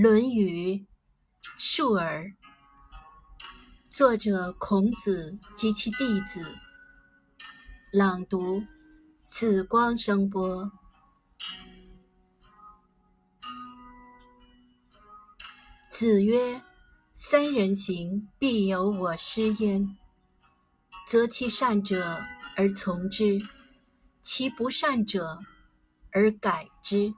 论语述而作者孔子及其弟子朗读紫光声波子曰，三人行，必有我师焉。择其善者而从之，其不善者而改之。